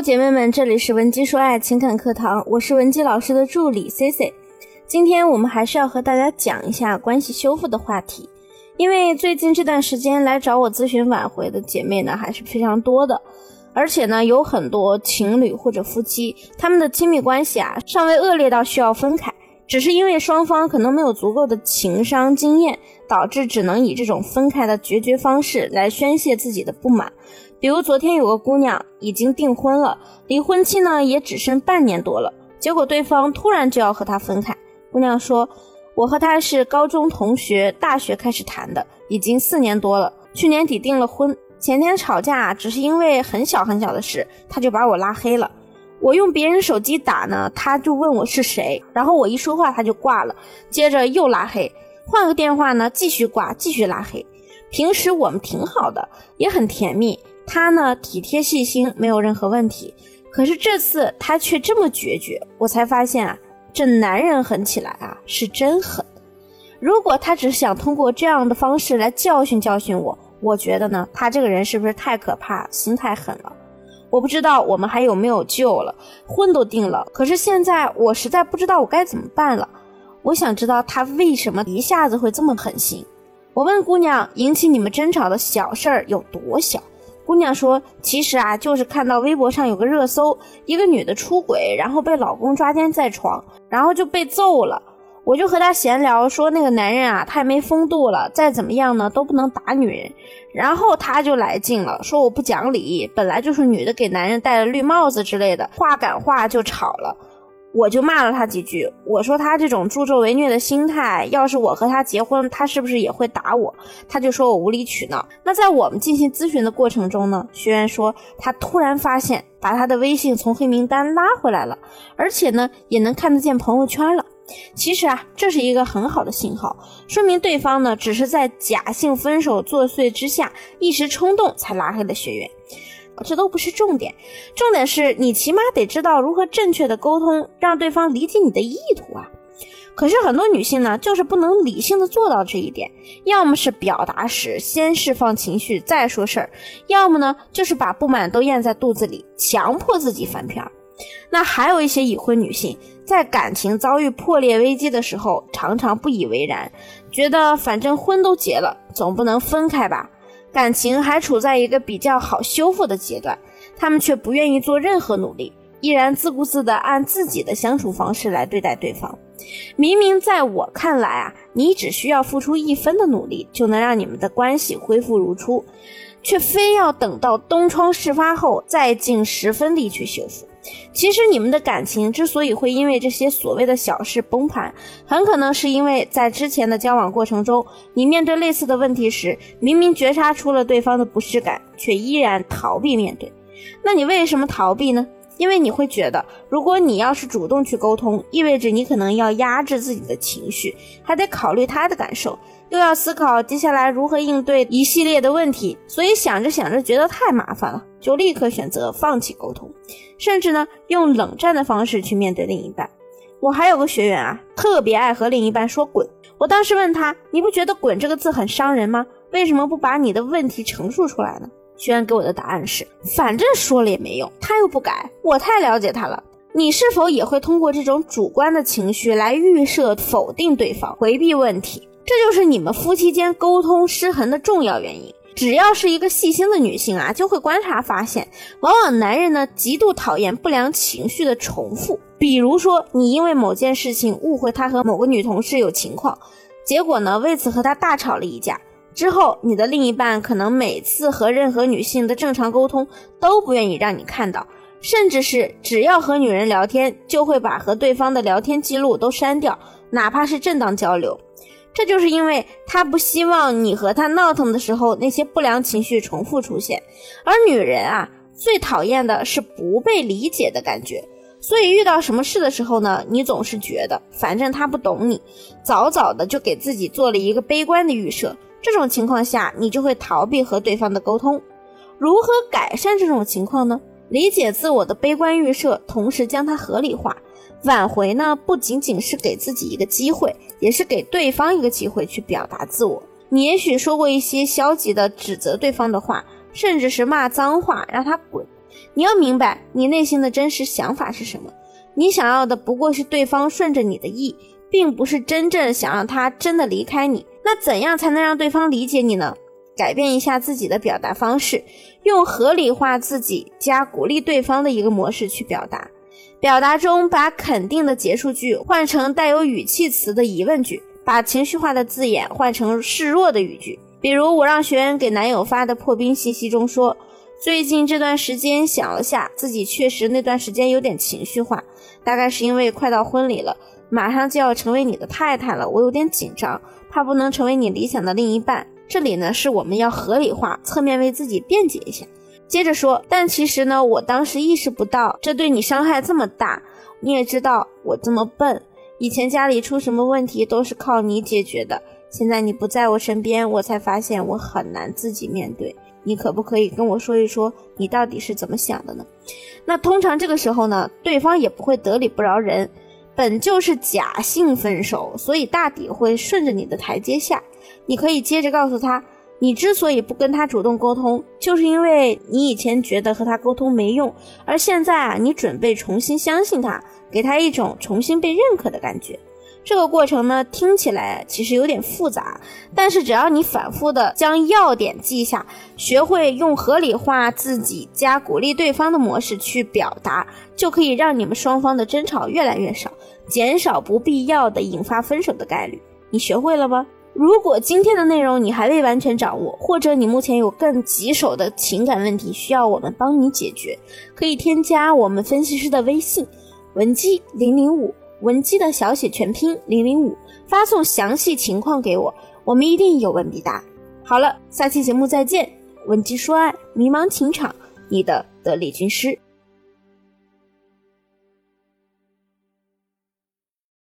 姐妹们，这里是文姬说爱情感课堂，我是文姬老师的助理 C C。今天我们还是要和大家讲一下关系修复的话题，因为最近这段时间来找我咨询挽回的姐妹呢还是非常多的，而且呢有很多情侣或者夫妻，他们的亲密关系啊尚未恶劣到需要分开，只是因为双方可能没有足够的情商经验，导致只能以这种分开的决绝方式来宣泄自己的不满。比如昨天有个姑娘已经订婚了，离婚期呢也只剩半年多了，结果对方突然就要和她分开。姑娘说：“我和他是高中同学，大学开始谈的，已经四年多了。去年底订了婚，前天吵架，只是因为很小很小的事，他就把我拉黑了。我用别人手机打呢，他就问我是谁，然后我一说话他就挂了，接着又拉黑，换个电话呢继续挂，继续拉黑。平时我们挺好的，也很甜蜜。”他呢，体贴细心，没有任何问题。可是这次他却这么决绝，我才发现啊，这男人狠起来啊，是真狠。如果他只是想通过这样的方式来教训教训我，我觉得呢，他这个人是不是太可怕，心太狠了？我不知道我们还有没有救了，婚都定了，可是现在我实在不知道我该怎么办了。我想知道他为什么一下子会这么狠心。我问姑娘，引起你们争吵的小事儿有多小？姑娘说：“其实啊，就是看到微博上有个热搜，一个女的出轨，然后被老公抓奸在床，然后就被揍了。我就和她闲聊说，那个男人啊，太没风度了，再怎么样呢都不能打女人。然后她就来劲了，说我不讲理，本来就是女的给男人戴了绿帽子之类的话赶话就吵了。”我就骂了他几句，我说他这种助纣为虐的心态，要是我和他结婚，他是不是也会打我？他就说我无理取闹。那在我们进行咨询的过程中呢，学员说他突然发现把他的微信从黑名单拉回来了，而且呢也能看得见朋友圈了。其实啊，这是一个很好的信号，说明对方呢只是在假性分手作祟之下，一时冲动才拉黑的学员。这都不是重点，重点是你起码得知道如何正确的沟通，让对方理解你的意图啊。可是很多女性呢，就是不能理性的做到这一点，要么是表达时先释放情绪再说事儿，要么呢就是把不满都咽在肚子里，强迫自己翻篇。那还有一些已婚女性，在感情遭遇破裂危机的时候，常常不以为然，觉得反正婚都结了，总不能分开吧。感情还处在一个比较好修复的阶段，他们却不愿意做任何努力，依然自顾自地按自己的相处方式来对待对方。明明在我看来啊，你只需要付出一分的努力，就能让你们的关系恢复如初，却非要等到东窗事发后再尽十分力去修复。其实你们的感情之所以会因为这些所谓的小事崩盘，很可能是因为在之前的交往过程中，你面对类似的问题时，明明觉察出了对方的不适感，却依然逃避面对。那你为什么逃避呢？因为你会觉得，如果你要是主动去沟通，意味着你可能要压制自己的情绪，还得考虑他的感受。又要思考接下来如何应对一系列的问题，所以想着想着觉得太麻烦了，就立刻选择放弃沟通，甚至呢用冷战的方式去面对另一半。我还有个学员啊，特别爱和另一半说滚。我当时问他，你不觉得“滚”这个字很伤人吗？为什么不把你的问题陈述出来呢？学员给我的答案是，反正说了也没用，他又不改。我太了解他了。你是否也会通过这种主观的情绪来预设否定对方，回避问题？这就是你们夫妻间沟通失衡的重要原因。只要是一个细心的女性啊，就会观察发现，往往男人呢极度讨厌不良情绪的重复。比如说，你因为某件事情误会他和某个女同事有情况，结果呢为此和他大吵了一架。之后，你的另一半可能每次和任何女性的正常沟通都不愿意让你看到，甚至是只要和女人聊天，就会把和对方的聊天记录都删掉，哪怕是正当交流。这就是因为他不希望你和他闹腾的时候那些不良情绪重复出现，而女人啊最讨厌的是不被理解的感觉，所以遇到什么事的时候呢，你总是觉得反正他不懂你，早早的就给自己做了一个悲观的预设，这种情况下你就会逃避和对方的沟通。如何改善这种情况呢？理解自我的悲观预设，同时将它合理化。挽回呢，不仅仅是给自己一个机会，也是给对方一个机会去表达自我。你也许说过一些消极的指责对方的话，甚至是骂脏话，让他滚。你要明白你内心的真实想法是什么。你想要的不过是对方顺着你的意，并不是真正想让他真的离开你。那怎样才能让对方理解你呢？改变一下自己的表达方式，用合理化自己加鼓励对方的一个模式去表达。表达中把肯定的结束句换成带有语气词的疑问句，把情绪化的字眼换成示弱的语句。比如我让学员给男友发的破冰信息中说：“最近这段时间想了下，自己确实那段时间有点情绪化，大概是因为快到婚礼了，马上就要成为你的太太了，我有点紧张，怕不能成为你理想的另一半。”这里呢是我们要合理化，侧面为自己辩解一下。接着说，但其实呢，我当时意识不到这对你伤害这么大。你也知道我这么笨，以前家里出什么问题都是靠你解决的。现在你不在我身边，我才发现我很难自己面对。你可不可以跟我说一说，你到底是怎么想的呢？那通常这个时候呢，对方也不会得理不饶人。本就是假性分手，所以大抵会顺着你的台阶下。你可以接着告诉他，你之所以不跟他主动沟通，就是因为你以前觉得和他沟通没用，而现在啊，你准备重新相信他，给他一种重新被认可的感觉。这个过程呢，听起来其实有点复杂，但是只要你反复的将要点记下，学会用合理化自己加鼓励对方的模式去表达，就可以让你们双方的争吵越来越少，减少不必要的引发分手的概率。你学会了吗？如果今天的内容你还未完全掌握，或者你目前有更棘手的情感问题需要我们帮你解决，可以添加我们分析师的微信文姬零零五。文姬的小写全拼零零五，发送详细情况给我，我们一定有问必答。好了，下期节目再见。文姬说爱，迷茫情场，你的得力军师。